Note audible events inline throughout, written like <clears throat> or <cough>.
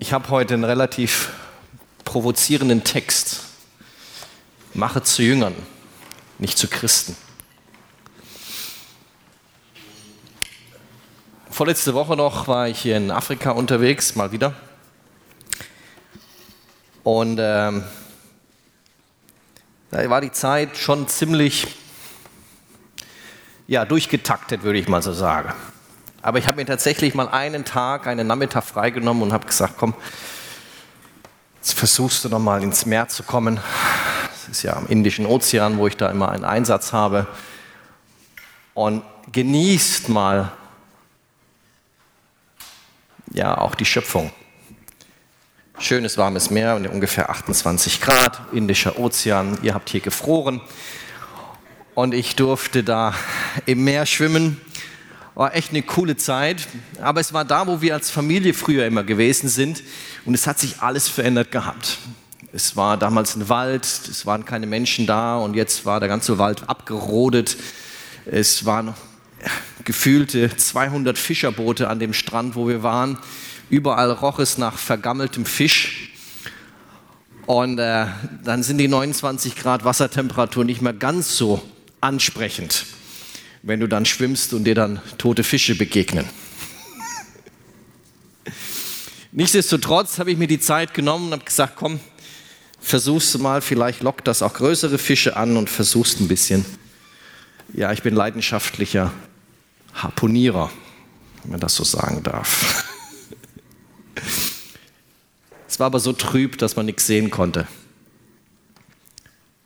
Ich habe heute einen relativ provozierenden Text. Mache zu Jüngern, nicht zu Christen. Vorletzte Woche noch war ich hier in Afrika unterwegs, mal wieder. Und ähm, da war die Zeit schon ziemlich ja, durchgetaktet, würde ich mal so sagen. Aber ich habe mir tatsächlich mal einen Tag, einen Nachmittag freigenommen und habe gesagt, komm, jetzt versuchst du noch mal ins Meer zu kommen. Das ist ja am Indischen Ozean, wo ich da immer einen Einsatz habe. Und genießt mal ja auch die Schöpfung. Schönes warmes Meer, ungefähr 28 Grad, Indischer Ozean. Ihr habt hier gefroren. Und ich durfte da im Meer schwimmen war echt eine coole Zeit. Aber es war da, wo wir als Familie früher immer gewesen sind. Und es hat sich alles verändert gehabt. Es war damals ein Wald, es waren keine Menschen da und jetzt war der ganze Wald abgerodet. Es waren gefühlte 200 Fischerboote an dem Strand, wo wir waren. Überall roch es nach vergammeltem Fisch. Und äh, dann sind die 29 Grad Wassertemperatur nicht mehr ganz so ansprechend wenn du dann schwimmst und dir dann tote Fische begegnen. Nichtsdestotrotz habe ich mir die Zeit genommen und habe gesagt, komm, versuchst du mal, vielleicht lockt das auch größere Fische an und versuchst ein bisschen. Ja, ich bin leidenschaftlicher Harponierer, wenn man das so sagen darf. <laughs> Es war aber so trüb, dass man nichts sehen konnte.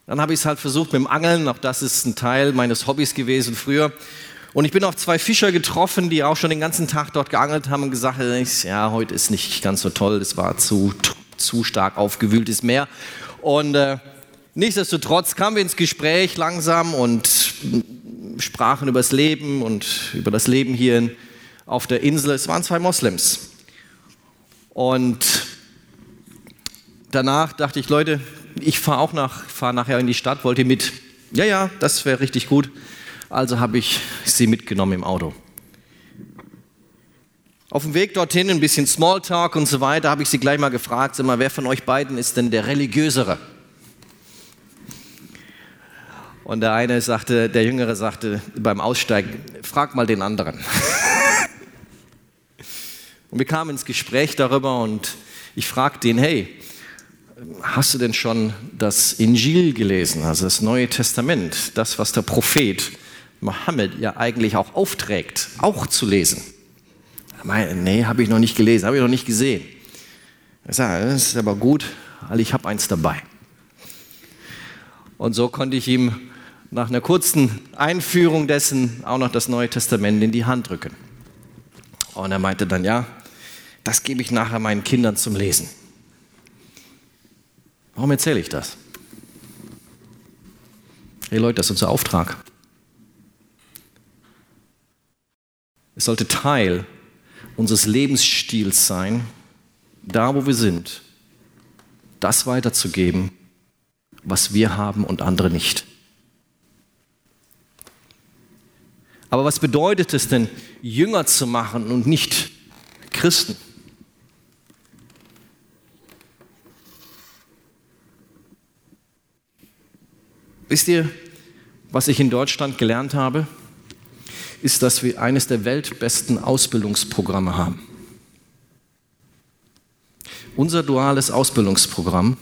Dann habe ich es halt versucht mit dem Angeln, auch das ist ein Teil meines Hobbys gewesen früher. Und ich bin auf zwei Fischer getroffen, die auch schon den ganzen Tag dort geangelt haben und gesagt haben, ja, heute ist nicht ganz so toll, es war zu, zu stark aufgewühltes Meer. Und äh, nichtsdestotrotz kamen wir ins Gespräch langsam und sprachen über das Leben und über das Leben hier in, auf der Insel. Es waren zwei Moslems. Und danach dachte ich, Leute, ich fahre auch nach, fahr nachher in die Stadt, wollt ihr mit? Ja, ja, das wäre richtig gut. Also habe ich sie mitgenommen im Auto. Auf dem Weg dorthin ein bisschen Smalltalk und so weiter, habe ich sie gleich mal gefragt, sag mal, wer von euch beiden ist denn der religiösere? Und der eine sagte, der Jüngere sagte beim Aussteigen, frag mal den anderen. <laughs> und wir kamen ins Gespräch darüber und ich fragte ihn, hey, hast du denn schon das Injil gelesen, also das Neue Testament, das, was der Prophet Mohammed ja eigentlich auch aufträgt, auch zu lesen? Meinte, nee, habe ich noch nicht gelesen, habe ich noch nicht gesehen. Ich sage, das ist aber gut, weil ich habe eins dabei. Und so konnte ich ihm nach einer kurzen Einführung dessen auch noch das Neue Testament in die Hand drücken. Und er meinte dann, ja, das gebe ich nachher meinen Kindern zum Lesen. Warum erzähle ich das? Hey Leute, das ist unser Auftrag. Es sollte Teil unseres Lebensstils sein, da wo wir sind, das weiterzugeben, was wir haben und andere nicht. Aber was bedeutet es denn, Jünger zu machen und nicht Christen? Wisst ihr, was ich in Deutschland gelernt habe? Ist, dass wir eines der weltbesten Ausbildungsprogramme haben. Unser duales Ausbildungsprogramm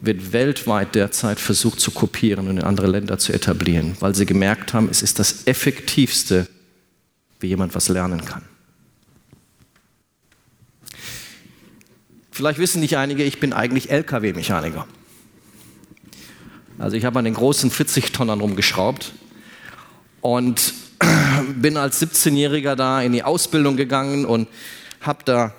wird weltweit derzeit versucht zu kopieren und in andere Länder zu etablieren, weil sie gemerkt haben, es ist das Effektivste, wie jemand was lernen kann. Vielleicht wissen nicht einige, ich bin eigentlich Lkw-Mechaniker. Also ich habe an den großen 40-Tonnern rumgeschraubt und <clears throat> bin als 17-Jähriger da in die Ausbildung gegangen und habe da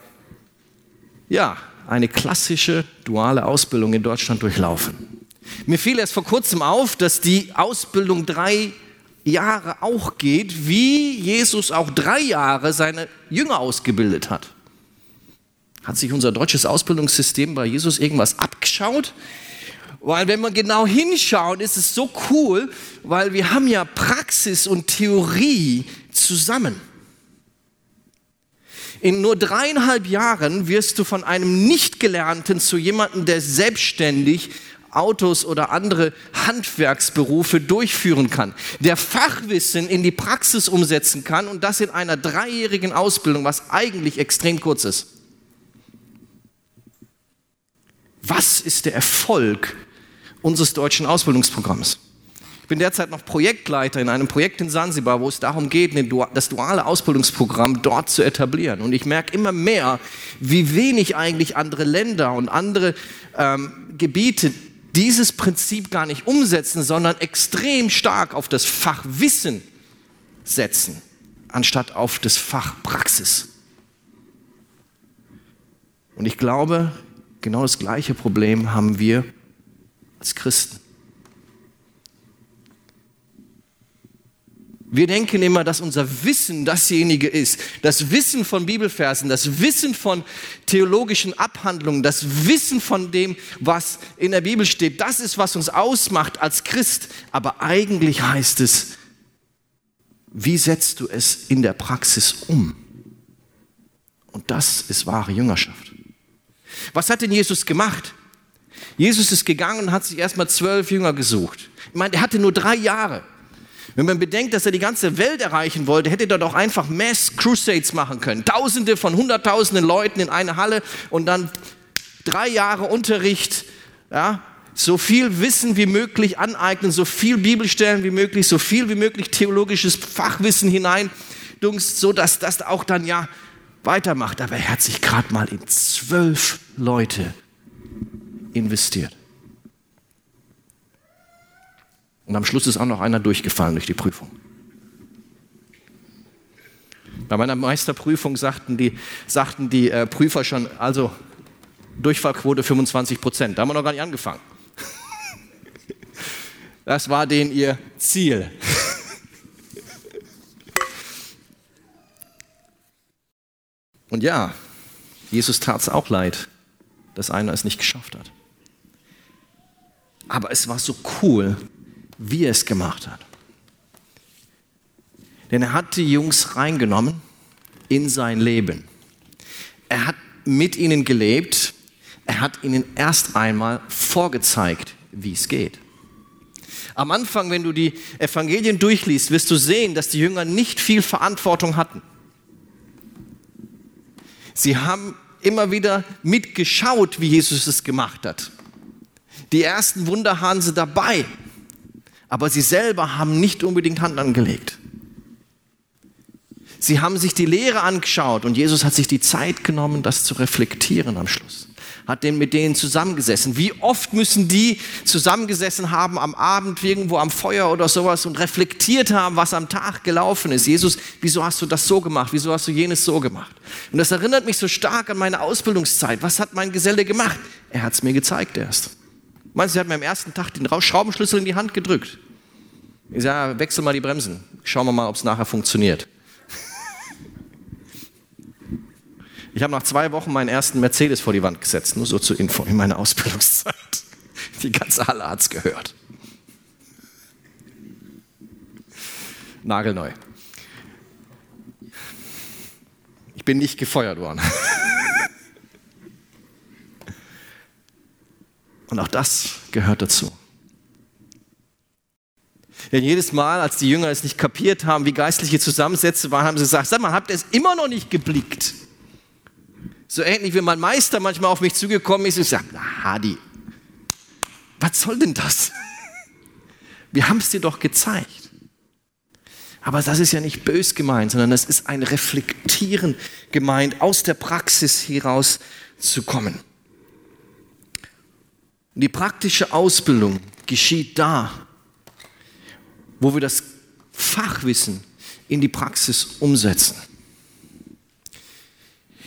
ja eine klassische duale Ausbildung in Deutschland durchlaufen. Mir fiel erst vor kurzem auf, dass die Ausbildung drei Jahre auch geht, wie Jesus auch drei Jahre seine Jünger ausgebildet hat. Hat sich unser deutsches Ausbildungssystem bei Jesus irgendwas abgeschaut? Weil wenn man genau hinschaut, ist es so cool, weil wir haben ja Praxis und Theorie zusammen. In nur dreieinhalb Jahren wirst du von einem Nichtgelernten zu jemandem, der selbstständig Autos oder andere Handwerksberufe durchführen kann, der Fachwissen in die Praxis umsetzen kann und das in einer dreijährigen Ausbildung, was eigentlich extrem kurz ist. Was ist der Erfolg unseres deutschen Ausbildungsprogramms? Ich bin derzeit noch Projektleiter in einem Projekt in Sansibar, wo es darum geht, das duale Ausbildungsprogramm dort zu etablieren. Und ich merke immer mehr, wie wenig eigentlich andere Länder und andere ähm, Gebiete dieses Prinzip gar nicht umsetzen, sondern extrem stark auf das Fachwissen setzen, anstatt auf das Fachpraxis. Und ich glaube, genau das gleiche Problem haben wir als Christen. Wir denken immer, dass unser Wissen dasjenige ist. Das Wissen von Bibelversen, das Wissen von theologischen Abhandlungen, das Wissen von dem, was in der Bibel steht, das ist, was uns ausmacht als Christ. Aber eigentlich heißt es, wie setzt du es in der Praxis um? Und das ist wahre Jüngerschaft. Was hat denn Jesus gemacht? Jesus ist gegangen und hat sich erstmal zwölf Jünger gesucht. Ich meine, er hatte nur drei Jahre. Wenn man bedenkt, dass er die ganze Welt erreichen wollte, hätte er doch einfach Mass Crusades machen können. Tausende von Hunderttausenden Leuten in eine Halle und dann drei Jahre Unterricht, ja, so viel Wissen wie möglich aneignen, so viel Bibelstellen wie möglich, so viel wie möglich theologisches Fachwissen hinein, so dass das auch dann ja weitermacht. Aber er hat sich gerade mal in zwölf Leute investiert. Und am Schluss ist auch noch einer durchgefallen durch die Prüfung. Bei meiner Meisterprüfung sagten die, sagten die äh, Prüfer schon, also Durchfallquote 25 Prozent. Da haben wir noch gar nicht angefangen. <laughs> Das war denen ihr Ziel. <laughs> Und ja, Jesus tat es auch leid, dass einer es nicht geschafft hat. Aber es war so cool, wie er es gemacht hat. Denn er hat die Jungs reingenommen in sein Leben. Er hat mit ihnen gelebt. Er hat ihnen erst einmal vorgezeigt, wie es geht. Am Anfang, wenn du die Evangelien durchliest, wirst du sehen, dass die Jünger nicht viel Verantwortung hatten. Sie haben immer wieder mitgeschaut, wie Jesus es gemacht hat. Die ersten Wunder haben sie dabei aber sie selber haben nicht unbedingt Hand angelegt. Sie haben sich die Lehre angeschaut und Jesus hat sich die Zeit genommen, das zu reflektieren am Schluss. Hat den mit denen zusammengesessen. Wie oft müssen die zusammengesessen haben am Abend irgendwo am Feuer oder sowas und reflektiert haben, was am Tag gelaufen ist. Jesus, wieso hast du das so gemacht? Wieso hast du jenes so gemacht? Und das erinnert mich so stark an meine Ausbildungszeit. Was hat mein Geselle gemacht? Er hat es mir gezeigt erst. Meinst du, er hat mir am ersten Tag den Schraubenschlüssel in die Hand gedrückt? Ich sage, wechsel mal die Bremsen. Schauen wir mal, ob es nachher funktioniert. Ich habe nach zwei Wochen meinen ersten Mercedes vor die Wand gesetzt, nur so zur Info in meiner Ausbildungszeit. Die ganze Halle hat es gehört. Nagelneu. Ich bin nicht gefeuert worden. Und auch das gehört dazu. Denn jedes Mal, als die Jünger es nicht kapiert haben, wie geistliche Zusammensätze waren, haben sie gesagt, sag mal, habt ihr es immer noch nicht geblickt? So ähnlich wie mein Meister manchmal auf mich zugekommen ist und sagt, na Hadi, was soll denn das? <laughs> Wir haben es dir doch gezeigt. Aber das ist ja nicht bös gemeint, sondern das ist ein Reflektieren gemeint, aus der Praxis heraus zu kommen. Die praktische Ausbildung geschieht da, wo wir das Fachwissen in die Praxis umsetzen.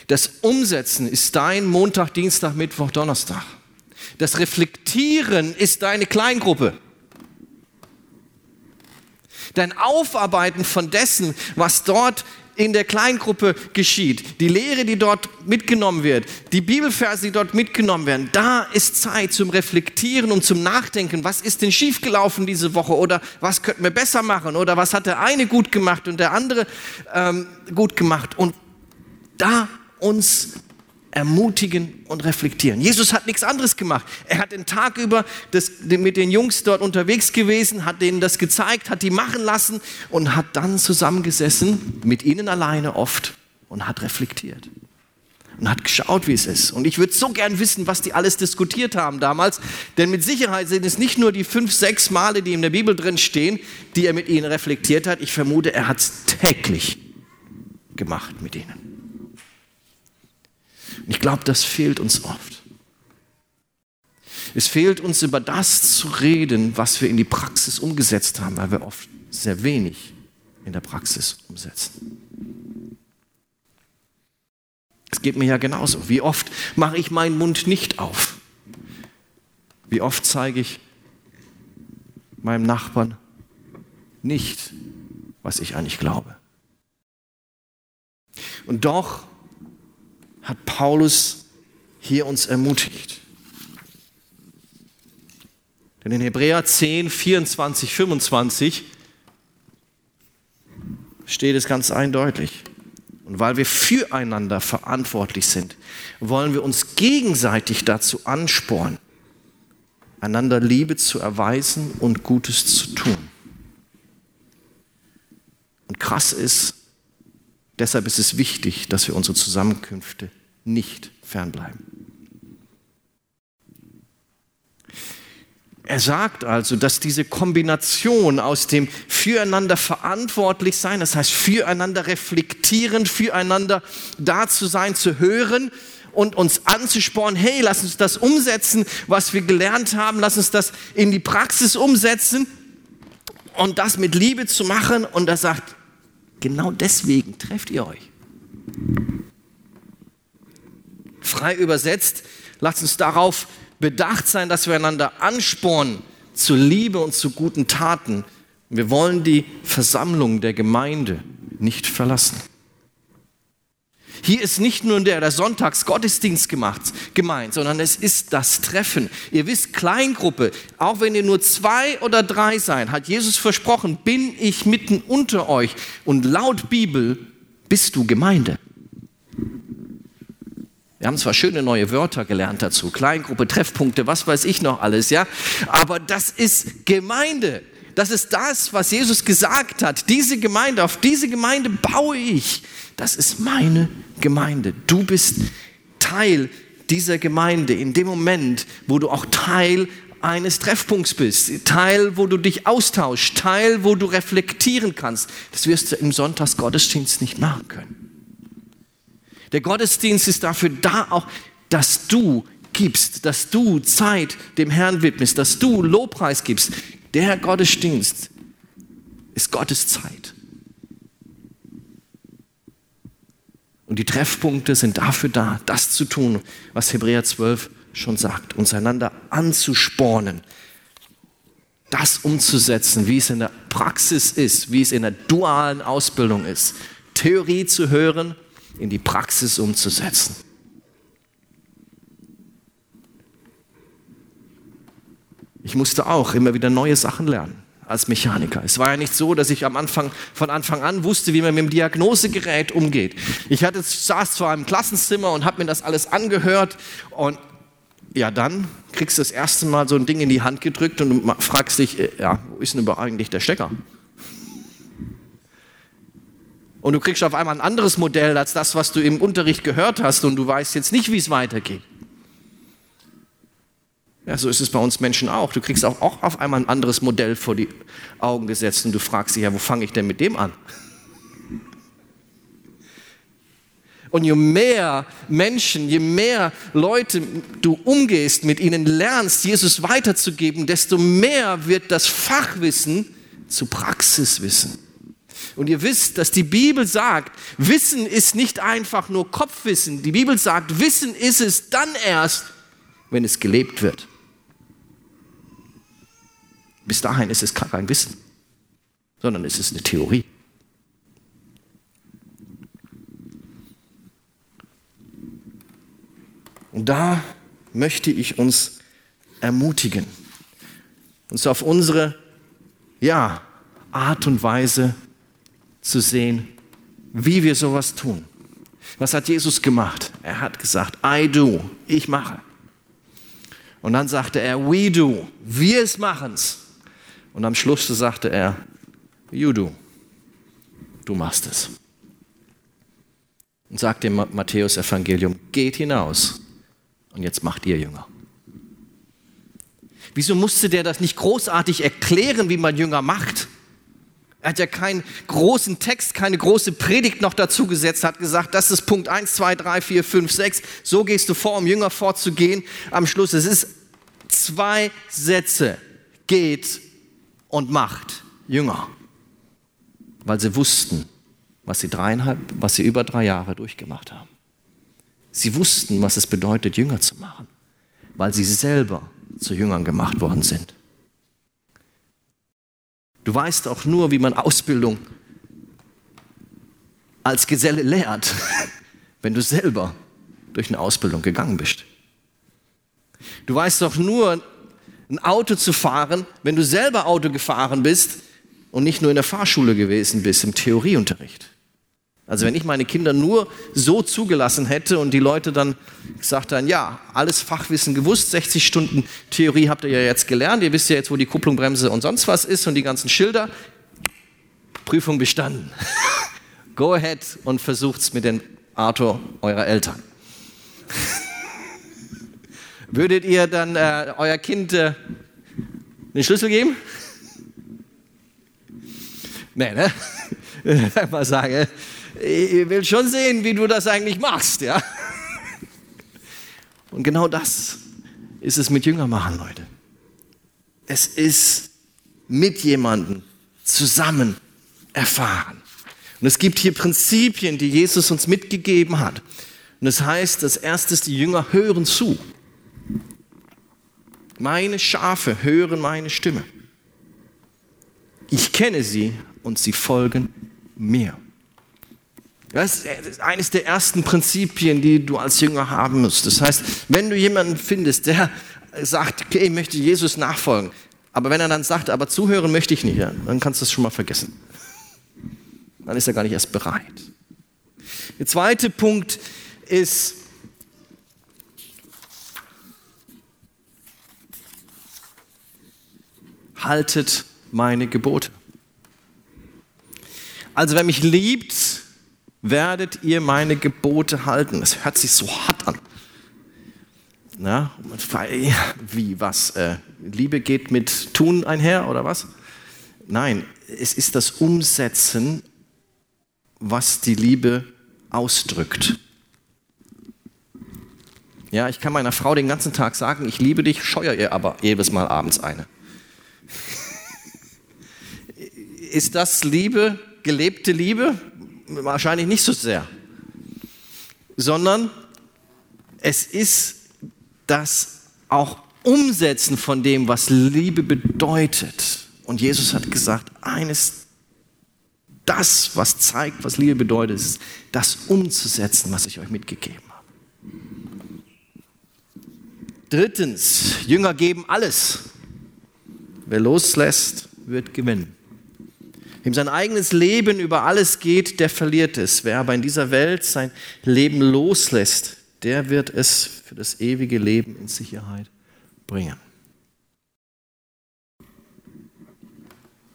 Das Umsetzen ist dein Montag, Dienstag, Mittwoch, Donnerstag. Das Reflektieren ist deine Kleingruppe. Dein Aufarbeiten von dessen, was dort in der Kleingruppe geschieht, die Lehre, die dort mitgenommen wird, die Bibelverse, die dort mitgenommen werden, da ist Zeit zum Reflektieren und zum Nachdenken. Was ist denn schiefgelaufen diese Woche? Oder was könnten wir besser machen? Oder was hat der eine gut gemacht und der andere ähm, gut gemacht? Und da uns ermutigen und reflektieren. Jesus hat nichts anderes gemacht. Er hat den Tag über das, mit den Jungs dort unterwegs gewesen, hat denen das gezeigt, hat die machen lassen und hat dann zusammengesessen, mit ihnen alleine oft, und hat reflektiert. Und hat geschaut, wie es ist. Und ich würde so gern wissen, was die alles diskutiert haben damals. Denn mit Sicherheit sind es nicht nur die fünf, sechs Male, die in der Bibel drin stehen, die er mit ihnen reflektiert hat. Ich vermute, er hat es täglich gemacht mit ihnen. Ich glaube, das fehlt uns oft. Es fehlt uns über das zu reden, was wir in die Praxis umgesetzt haben, weil wir oft sehr wenig in der Praxis umsetzen. Es geht mir ja genauso. Wie oft mache ich meinen Mund nicht auf? Wie oft zeige ich meinem Nachbarn nicht, was ich eigentlich glaube? Und doch hat Paulus hier uns ermutigt. Denn in Hebräer 10, 24, 25 steht es ganz eindeutig. Und weil wir füreinander verantwortlich sind, wollen wir uns gegenseitig dazu anspornen, einander Liebe zu erweisen und Gutes zu tun. Und krass ist, Deshalb ist es wichtig, dass wir unsere Zusammenkünfte nicht fernbleiben. Er sagt also, dass diese Kombination aus dem füreinander verantwortlich sein, das heißt füreinander reflektieren, füreinander da zu sein, zu hören und uns anzuspornen, hey, lass uns das umsetzen, was wir gelernt haben, lass uns das in die Praxis umsetzen und das mit Liebe zu machen. Und er sagt, Genau deswegen trefft ihr euch. Frei übersetzt, lasst uns darauf bedacht sein, dass wir einander anspornen zu Liebe und zu guten Taten. Wir wollen die Versammlung der Gemeinde nicht verlassen. Hier ist nicht nur der, der Sonntagsgottesdienst gemacht, gemeint, sondern es ist das Treffen. Ihr wisst, Kleingruppe, auch wenn ihr nur zwei oder drei seid, hat Jesus versprochen, bin ich mitten unter euch. Und laut Bibel bist du Gemeinde. Wir haben zwar schöne neue Wörter gelernt dazu, Kleingruppe, Treffpunkte, was weiß ich noch alles, ja, aber das ist Gemeinde. Das ist das, was Jesus gesagt hat. Diese Gemeinde, auf diese Gemeinde baue ich. Das ist meine Gemeinde. Du bist Teil dieser Gemeinde in dem Moment, wo du auch Teil eines Treffpunkts bist, Teil, wo du dich austauschst, Teil, wo du reflektieren kannst. Das wirst du im Sonntagsgottesdienst nicht machen können. Der Gottesdienst ist dafür da auch, dass du gibst, dass du Zeit dem Herrn widmest, dass du Lobpreis gibst. Der Gottesdienst ist Gottes Zeit. Und die Treffpunkte sind dafür da, das zu tun, was Hebräer 12 schon sagt, uns einander anzuspornen, das umzusetzen, wie es in der Praxis ist, wie es in der dualen Ausbildung ist. Theorie zu hören, in die Praxis umzusetzen. Ich musste auch immer wieder neue Sachen lernen als Mechaniker. Es war ja nicht so, dass ich am Anfang, von Anfang an wusste, wie man mit dem Diagnosegerät umgeht. Ich hatte, saß zwar im Klassenzimmer und habe mir das alles angehört und ja, dann kriegst du das erste Mal so ein Ding in die Hand gedrückt und fragst dich, äh, ja, wo ist denn überhaupt eigentlich der Stecker? Und du kriegst auf einmal ein anderes Modell als das, was du im Unterricht gehört hast und du weißt jetzt nicht, wie es weitergeht. Ja, so ist es bei uns Menschen auch. Du kriegst auch, auch auf einmal ein anderes Modell vor die Augen gesetzt und du fragst dich, ja, wo fange ich denn mit dem an? Und je mehr Menschen, je mehr Leute du umgehst, mit ihnen lernst, Jesus weiterzugeben, desto mehr wird das Fachwissen zu Praxiswissen. Und ihr wisst, dass die Bibel sagt, Wissen ist nicht einfach nur Kopfwissen. Die Bibel sagt, Wissen ist es dann erst, wenn es gelebt wird. Bis dahin ist es kein Wissen, sondern es ist eine Theorie. Und da möchte ich uns ermutigen, uns auf unsere ja, Art und Weise zu sehen, wie wir sowas tun. Was hat Jesus gemacht? Er hat gesagt, I do, ich mache. Und dann sagte er, we do, wir es machen's. Und am Schluss sagte er, do, du machst es. Und sagt dem Matthäus Evangelium, geht hinaus und jetzt macht ihr Jünger. Wieso musste der das nicht großartig erklären, wie man Jünger macht? Er hat ja keinen großen Text, keine große Predigt noch dazu gesetzt, hat gesagt, das ist Punkt 1, 2, 3, 4, 5, 6. So gehst du vor, um Jünger vorzugehen. Am Schluss, es ist zwei Sätze. Geht und macht Jünger. Weil sie wussten, was sie dreieinhalb, was sie über drei Jahre durchgemacht haben. Sie wussten, was es bedeutet, Jünger zu machen, weil sie selber zu Jüngern gemacht worden sind. Du weißt auch nur, wie man Ausbildung als Geselle lehrt, <laughs> wenn du selber durch eine Ausbildung gegangen bist. Du weißt doch nur, ein Auto zu fahren, wenn du selber Auto gefahren bist und nicht nur in der Fahrschule gewesen bist, im Theorieunterricht. Also wenn ich meine Kinder nur so zugelassen hätte und die Leute dann gesagt haben, ja, alles Fachwissen gewusst, 60 Stunden Theorie habt ihr ja jetzt gelernt, ihr wisst ja jetzt, wo die Kupplung, Bremse und sonst was ist und die ganzen Schilder, Prüfung bestanden. <laughs> Go ahead und versucht's mit dem Arthur eurer Eltern. <laughs> Würdet ihr dann äh, euer Kind äh, den Schlüssel geben? Nee, ne? <laughs> Mal sagen, ich will schon sehen, wie du das eigentlich machst, ja. Und genau das ist es mit Jünger machen, Leute. Es ist mit jemandem zusammen erfahren. Und es gibt hier Prinzipien, die Jesus uns mitgegeben hat. Und das heißt, das erste ist, die Jünger hören zu. Meine Schafe hören meine Stimme. Ich kenne sie und sie folgen mir. Das ist eines der ersten Prinzipien, die du als Jünger haben musst. Das heißt, wenn du jemanden findest, der sagt, okay, ich möchte Jesus nachfolgen, aber wenn er dann sagt, aber zuhören möchte ich nicht, dann kannst du es schon mal vergessen. Dann ist er gar nicht erst bereit. Der zweite Punkt ist, haltet meine Gebote. Also wer mich liebt, werdet ihr meine Gebote halten. Es hört sich so hart an. Na, wie, was? Äh, Liebe geht mit Tun einher oder was? Nein, es ist das Umsetzen, was die Liebe ausdrückt. Ja, ich kann meiner Frau den ganzen Tag sagen, ich liebe dich, scheue ihr aber jedes Mal abends eine. Ist das Liebe, gelebte Liebe? Wahrscheinlich nicht so sehr, sondern es ist das auch Umsetzen von dem, was Liebe bedeutet. Und Jesus hat gesagt, eines, das, was zeigt, was Liebe bedeutet, ist das umzusetzen, was ich euch mitgegeben habe. Drittens, Jünger geben alles. Wer loslässt, wird gewinnen. Wem sein eigenes Leben über alles geht, der verliert es. Wer aber in dieser Welt sein Leben loslässt, der wird es für das ewige Leben in Sicherheit bringen.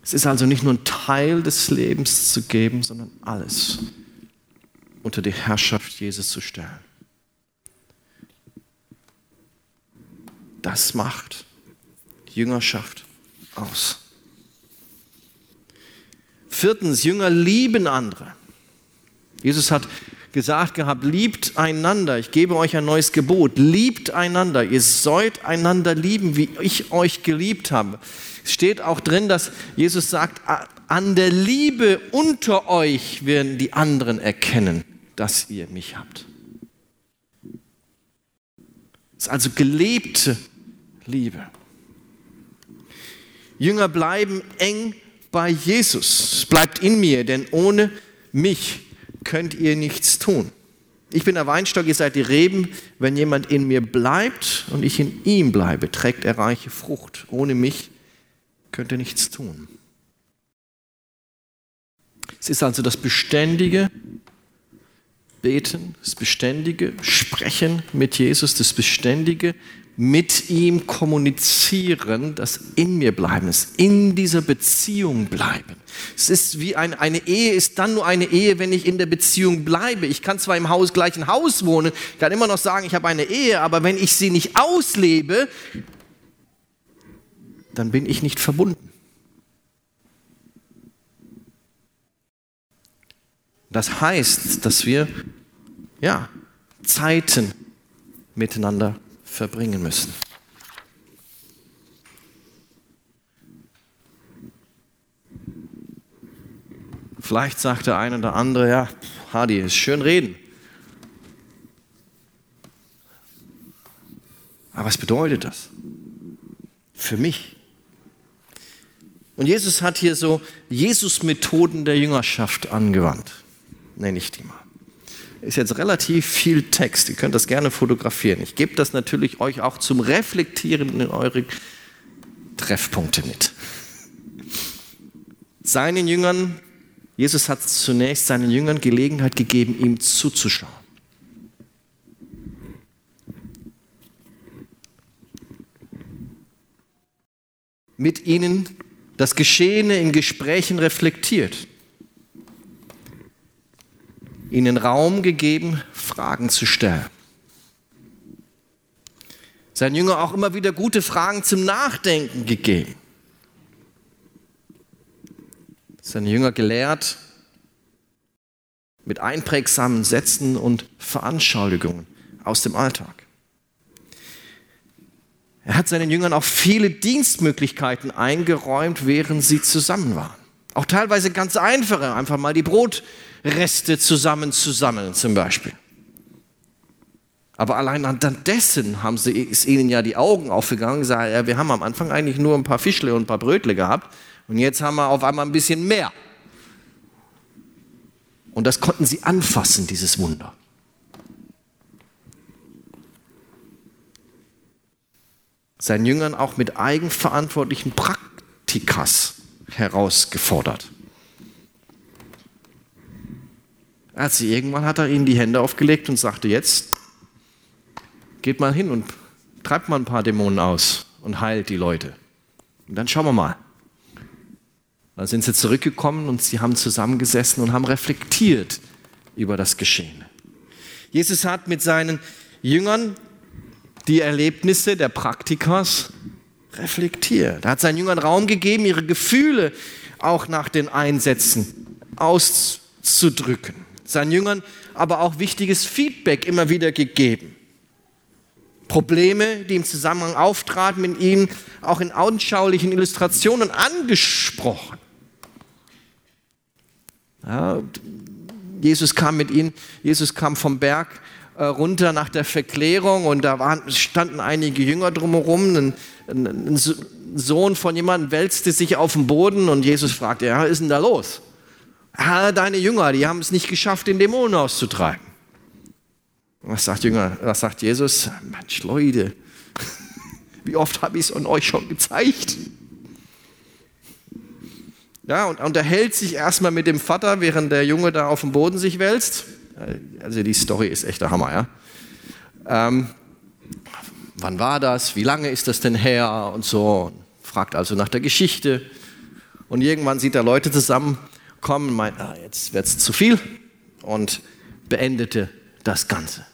Es ist also nicht nur ein Teil des Lebens zu geben, sondern alles unter die Herrschaft Jesus zu stellen. Das macht Jüngerschaft aus. Viertens, Jünger lieben andere. Jesus hat gesagt gehabt, liebt einander. Ich gebe euch ein neues Gebot. Liebt einander. Ihr sollt einander lieben, wie ich euch geliebt habe. Es steht auch drin, dass Jesus sagt, an der Liebe unter euch werden die anderen erkennen, dass ihr mich habt. Es ist also gelebte Liebe. Jünger bleiben eng bei Jesus. Bleibt in mir, denn ohne mich könnt ihr nichts tun. Ich bin der Weinstock, ihr seid die Reben. Wenn jemand in mir bleibt und ich in ihm bleibe, trägt er reiche Frucht. Ohne mich könnt ihr nichts tun. Es ist also das beständige Beten, das beständige Sprechen mit Jesus, das beständige mit ihm kommunizieren, das in mir bleiben, das in dieser Beziehung bleiben. Es ist wie ein, eine Ehe, ist dann nur eine Ehe, wenn ich in der Beziehung bleibe. Ich kann zwar im Haus, gleichen Haus wohnen, kann immer noch sagen, ich habe eine Ehe, aber wenn ich sie nicht auslebe, dann bin ich nicht verbunden. Das heißt, dass wir ja, Zeiten miteinander verbringen müssen. Vielleicht sagt der eine oder andere, ja, Hadi, ist schön reden. Aber was bedeutet das? Für mich. Und Jesus hat hier so Jesus-Methoden der Jüngerschaft angewandt, nenne ich die mal ist jetzt relativ viel Text. Ihr könnt das gerne fotografieren. Ich gebe das natürlich euch auch zum Reflektieren in eure Treffpunkte mit. Seinen Jüngern, Jesus hat zunächst seinen Jüngern Gelegenheit gegeben, ihm zuzuschauen. Mit ihnen das Geschehene in Gesprächen reflektiert ihnen Raum gegeben, Fragen zu stellen. Sein Jünger auch immer wieder gute Fragen zum Nachdenken gegeben. Seine Jünger gelehrt mit einprägsamen Sätzen und Veranschauligungen aus dem Alltag. Er hat seinen Jüngern auch viele Dienstmöglichkeiten eingeräumt, während sie zusammen waren. Auch teilweise ganz einfache, einfach mal die Brotreste zusammenzusammeln zum Beispiel. Aber allein anhand dessen haben sie, ist ihnen ja die Augen aufgegangen gesagt, ja, wir haben am Anfang eigentlich nur ein paar Fischle und ein paar Brötle gehabt und jetzt haben wir auf einmal ein bisschen mehr. Und das konnten sie anfassen, dieses Wunder. Seinen Jüngern auch mit eigenverantwortlichen Praktikas herausgefordert. Also irgendwann hat er ihnen die Hände aufgelegt und sagte, jetzt geht mal hin und treibt mal ein paar Dämonen aus und heilt die Leute. Und dann schauen wir mal. Dann sind sie zurückgekommen und sie haben zusammengesessen und haben reflektiert über das Geschehene. Jesus hat mit seinen Jüngern die Erlebnisse der Praktikas reflektiert. Er hat seinen Jüngern Raum gegeben, ihre Gefühle auch nach den Einsätzen auszudrücken. Seinen Jüngern aber auch wichtiges Feedback immer wieder gegeben. Probleme, die im Zusammenhang auftraten, mit ihnen auch in anschaulichen Illustrationen angesprochen. Ja, Jesus kam mit ihnen, Jesus kam vom Berg äh, runter nach der Verklärung und da waren, standen einige Jünger drumherum. Ein, ein, Sohn von jemandem wälzte sich auf den Boden und Jesus fragte, ja, was ist denn da los? Ja, deine Jünger, die haben es nicht geschafft, den Dämonen auszutreiben. Was sagt, Jünger, was sagt Jesus? Mensch, Leute, <laughs> wie oft habe ich es an euch schon gezeigt? Ja, und unterhält sich erstmal mit dem Vater, während der Junge da auf dem Boden sich wälzt. Also die Story ist echt der Hammer, ja. Ähm, wann war das? Wie lange ist das denn her? Und so. Fragt also nach der Geschichte. Und irgendwann sieht er Leute zusammenkommen meint, ah, jetzt wird es zu viel. Und beendete das Ganze.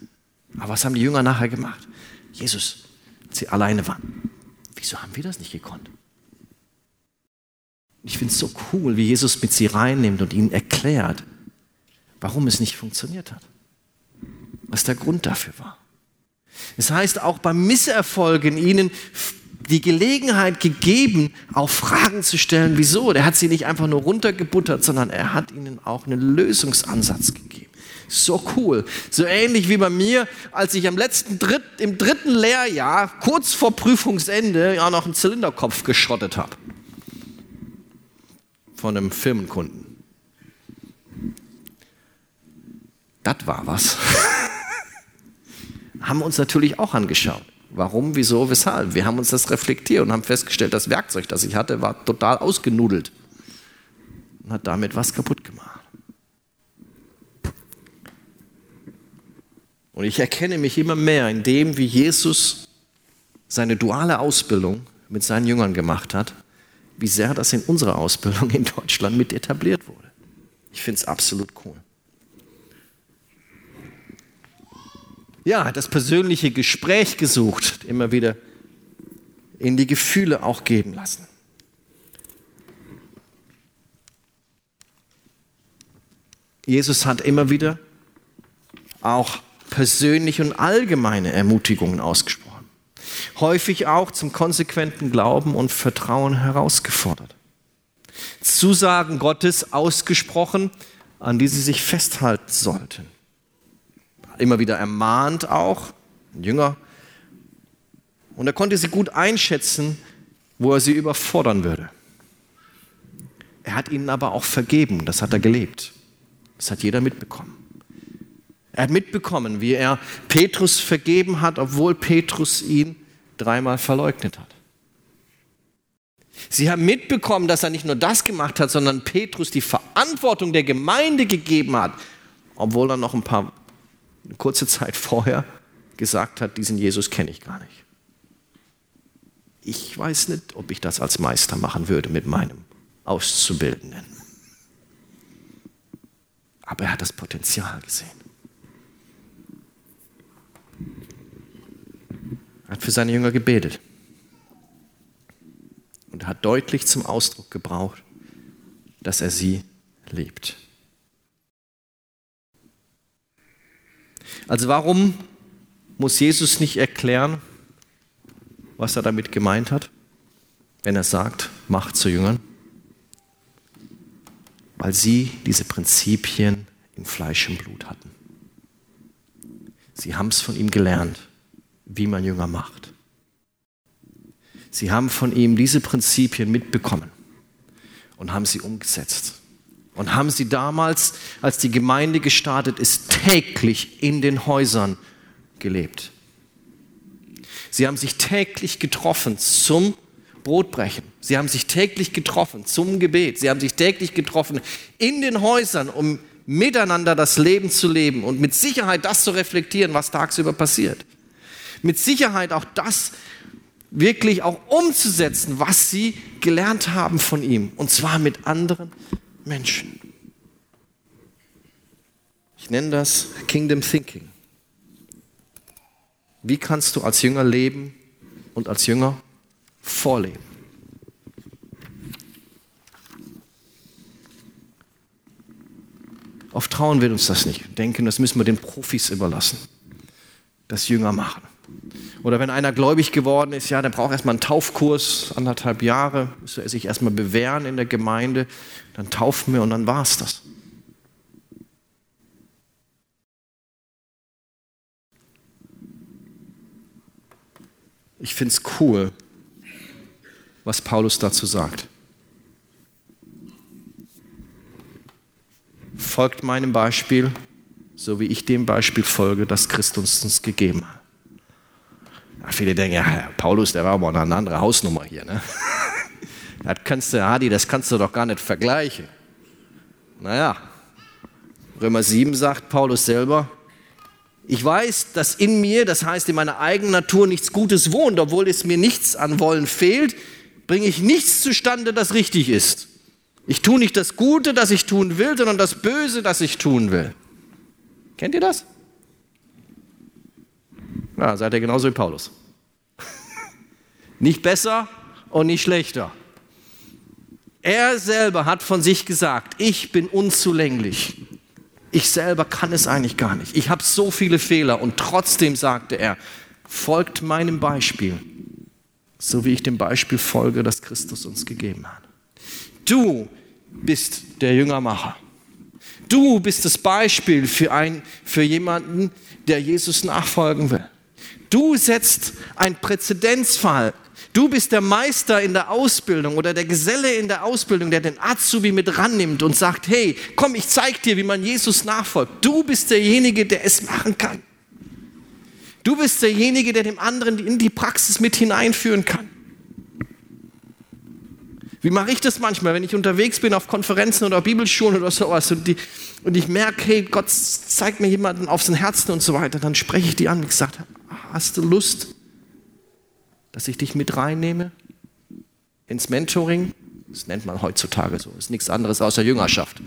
Aber was haben die Jünger nachher gemacht? Jesus, sie alleine waren. Wieso haben wir das nicht gekonnt? Ich finde es so cool, wie Jesus mit sie reinnimmt und ihnen erklärt, warum es nicht funktioniert hat. Was der Grund dafür war. Es heißt auch beim Misserfolgen ihnen die Gelegenheit gegeben, auch Fragen zu stellen, wieso. Der hat sie nicht einfach nur runtergebuttert, sondern er hat ihnen auch einen Lösungsansatz gegeben. So cool. So ähnlich wie bei mir, als ich am letzten Dritt, im dritten Lehrjahr, kurz vor Prüfungsende, ja noch einen Zylinderkopf geschrottet habe. Von einem Firmenkunden. das war was. <laughs> haben wir uns natürlich auch angeschaut. Warum, wieso, weshalb? Wir haben uns das reflektiert und haben festgestellt, das Werkzeug, das ich hatte, war total ausgenudelt und hat damit was kaputt gemacht. Und ich erkenne mich immer mehr in dem, wie Jesus seine duale Ausbildung mit seinen Jüngern gemacht hat, wie sehr das in unserer Ausbildung in Deutschland mit etabliert wurde. Ich finde es absolut cool. Ja, das persönliche Gespräch gesucht, immer wieder in die Gefühle auch geben lassen. Jesus hat immer wieder auch persönliche und allgemeine Ermutigungen ausgesprochen. Häufig auch zum konsequenten Glauben und Vertrauen herausgefordert. Zusagen Gottes ausgesprochen, an die sie sich festhalten sollten. Immer wieder ermahnt auch, ein Jünger. Und er konnte sie gut einschätzen, wo er sie überfordern würde. Er hat ihnen aber auch vergeben, das hat er gelebt. Das hat jeder mitbekommen. Er hat mitbekommen, wie er Petrus vergeben hat, obwohl Petrus ihn dreimal verleugnet hat. Sie haben mitbekommen, dass er nicht nur das gemacht hat, sondern Petrus die Verantwortung der Gemeinde gegeben hat, obwohl er noch ein paar eine kurze Zeit vorher gesagt hat, diesen Jesus kenne ich gar nicht. Ich weiß nicht, ob ich das als Meister machen würde mit meinem Auszubildenden. Aber er hat das Potenzial gesehen. Er hat für seine Jünger gebetet und hat deutlich zum Ausdruck gebraucht, dass er sie liebt. Also warum muss Jesus nicht erklären, was er damit gemeint hat, wenn er sagt, macht zu Jüngern? weil sie diese Prinzipien in Fleisch und Blut hatten. Sie haben es von ihm gelernt, wie man Jünger macht. Sie haben von ihm diese Prinzipien mitbekommen und haben sie umgesetzt. Und haben sie damals, als die Gemeinde gestartet ist, täglich in den Häusern gelebt. Sie haben sich täglich getroffen zum Brotbrechen. Sie haben sich täglich getroffen zum Gebet. Sie haben sich täglich getroffen in den Häusern, um miteinander das Leben zu leben und mit Sicherheit das zu reflektieren, was tagsüber passiert. Mit Sicherheit auch das wirklich auch umzusetzen, was sie gelernt haben von ihm. Und zwar mit anderen Menschen. Ich nenne das Kingdom Thinking. Wie kannst du als Jünger leben und als Jünger vorleben. Oft trauen wir uns das nicht, denken, das müssen wir den Profis überlassen, das Jünger machen. Oder wenn einer gläubig geworden ist, ja, der braucht erstmal einen Taufkurs, anderthalb Jahre, muss er sich erstmal bewähren in der Gemeinde, dann taufen wir und dann war es das. Ich finde es cool, was Paulus dazu sagt. Folgt meinem Beispiel, so wie ich dem Beispiel folge, das Christus uns gegeben hat. Viele denken, ja, Paulus, der war aber eine andere Hausnummer hier. Ne? <laughs> Das kannst du, Hadi, das kannst du doch gar nicht vergleichen. Naja, Römer 7 sagt Paulus selber, ich weiß, dass in mir, das heißt in meiner eigenen Natur, nichts Gutes wohnt, obwohl es mir nichts an Wollen fehlt bringe ich nichts zustande, das richtig ist. Ich tue nicht das Gute, das ich tun will, sondern das Böse, das ich tun will. Kennt ihr das? Ja, seid ihr genauso wie Paulus. Nicht besser und nicht schlechter. Er selber hat von sich gesagt, ich bin unzulänglich. Ich selber kann es eigentlich gar nicht. Ich habe so viele Fehler und trotzdem sagte er, folgt meinem Beispiel so wie ich dem Beispiel folge, das Christus uns gegeben hat. Du bist der Jüngermacher. Du bist das Beispiel für, ein, für jemanden, der Jesus nachfolgen will. Du setzt einen Präzedenzfall. Du bist der Meister in der Ausbildung oder der Geselle in der Ausbildung, der den Azubi mit rannimmt und sagt, hey, komm, ich zeig dir, wie man Jesus nachfolgt. Du bist derjenige, der es machen kann. Du bist derjenige, der dem anderen in die Praxis mit hineinführen kann. Wie mache ich das manchmal, wenn ich unterwegs bin auf Konferenzen oder Bibelschulen oder sowas und, die, und ich merke, hey, Gott zeigt mir jemanden auf sein Herzen und so weiter, dann spreche ich die an und gesagt, hast du Lust, dass ich dich mit reinnehme ins Mentoring? Das nennt man heutzutage so, ist nichts anderes außer Jüngerschaft.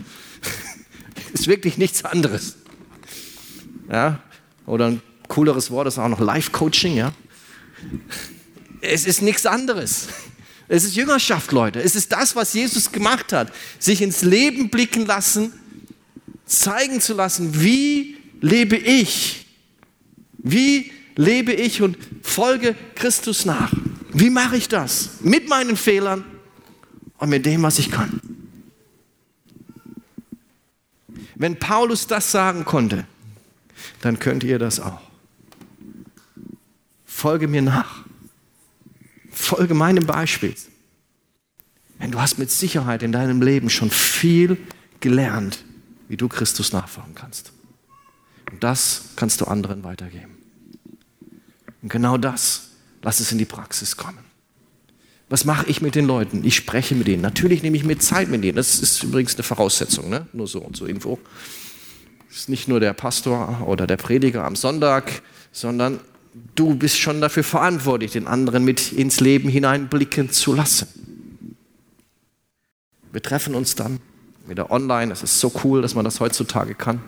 <laughs> ist wirklich nichts anderes. Ja? Oder ein cooleres Wort ist auch noch Life-Coaching, ja? Es ist nichts anderes. Es ist Jüngerschaft, Leute. Es ist das, was Jesus gemacht hat. Sich ins Leben blicken lassen, zeigen zu lassen, wie lebe ich? Wie lebe ich und folge Christus nach? Wie mache ich das? Mit meinen Fehlern und mit dem, was ich kann. Wenn Paulus das sagen konnte, dann könnt ihr das auch. Folge mir nach. Folge meinem Beispiel. Denn du hast mit Sicherheit in deinem Leben schon viel gelernt, wie du Christus nachfolgen kannst. Und das kannst du anderen weitergeben. Und genau das, lass es in die Praxis kommen. Was mache ich mit den Leuten? Ich spreche mit ihnen. Natürlich nehme ich mir Zeit mit ihnen. Das ist übrigens eine Voraussetzung, ne? nur so und so Info. Ist nicht nur der Pastor oder der Prediger am Sonntag, sondern du bist schon dafür verantwortlich, den anderen mit ins Leben hineinblicken zu lassen. Wir treffen uns dann wieder online. Das ist so cool, dass man das heutzutage kann.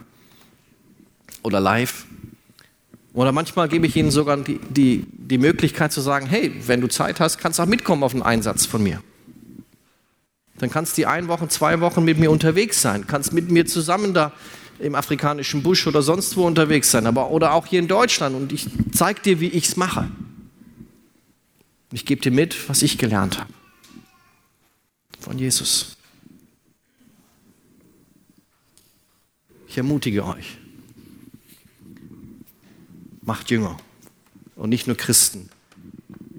Oder live. Oder manchmal gebe ich ihnen sogar die, die, die Möglichkeit zu sagen, hey, wenn du Zeit hast, kannst du auch mitkommen auf einen Einsatz von mir. Dann kannst du die ein Wochen, zwei Wochen mit mir unterwegs sein, kannst mit mir zusammen da im afrikanischen Busch oder sonst wo unterwegs sein, aber oder auch hier in Deutschland und ich zeige dir, wie ich es mache. Ich gebe dir mit, was ich gelernt habe von Jesus. Ich ermutige euch, macht Jünger und nicht nur Christen,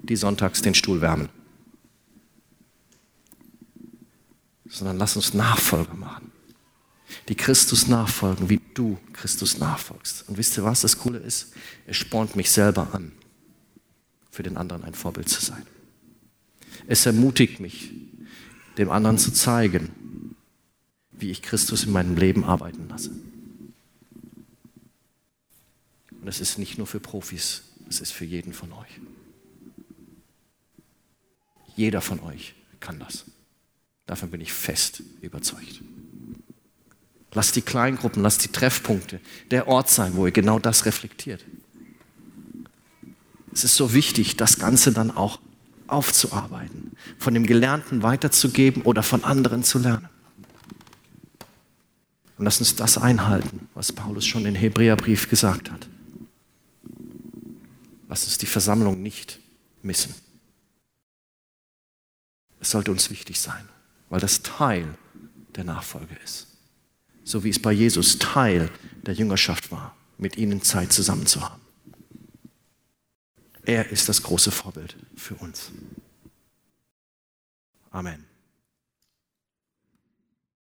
die sonntags den Stuhl wärmen, sondern lass uns Nachfolger machen die Christus nachfolgen, wie du Christus nachfolgst. Und wisst ihr, was das Coole ist? Es spornt mich selber an, für den anderen ein Vorbild zu sein. Es ermutigt mich, dem anderen zu zeigen, wie ich Christus in meinem Leben arbeiten lasse. Und es ist nicht nur für Profis, es ist für jeden von euch. Jeder von euch kann das. Davon bin ich fest überzeugt. Lass die Kleingruppen, lass die Treffpunkte der Ort sein, wo ihr genau das reflektiert. Es ist so wichtig, das Ganze dann auch aufzuarbeiten, von dem Gelernten weiterzugeben oder von anderen zu lernen. Und lass uns das einhalten, was Paulus schon in Hebräerbrief gesagt hat. Lass uns die Versammlung nicht missen. Es sollte uns wichtig sein, weil das Teil der Nachfolge ist so wie es bei Jesus Teil der Jüngerschaft war, mit ihnen Zeit zusammen zu haben. Er ist das große Vorbild für uns. Amen.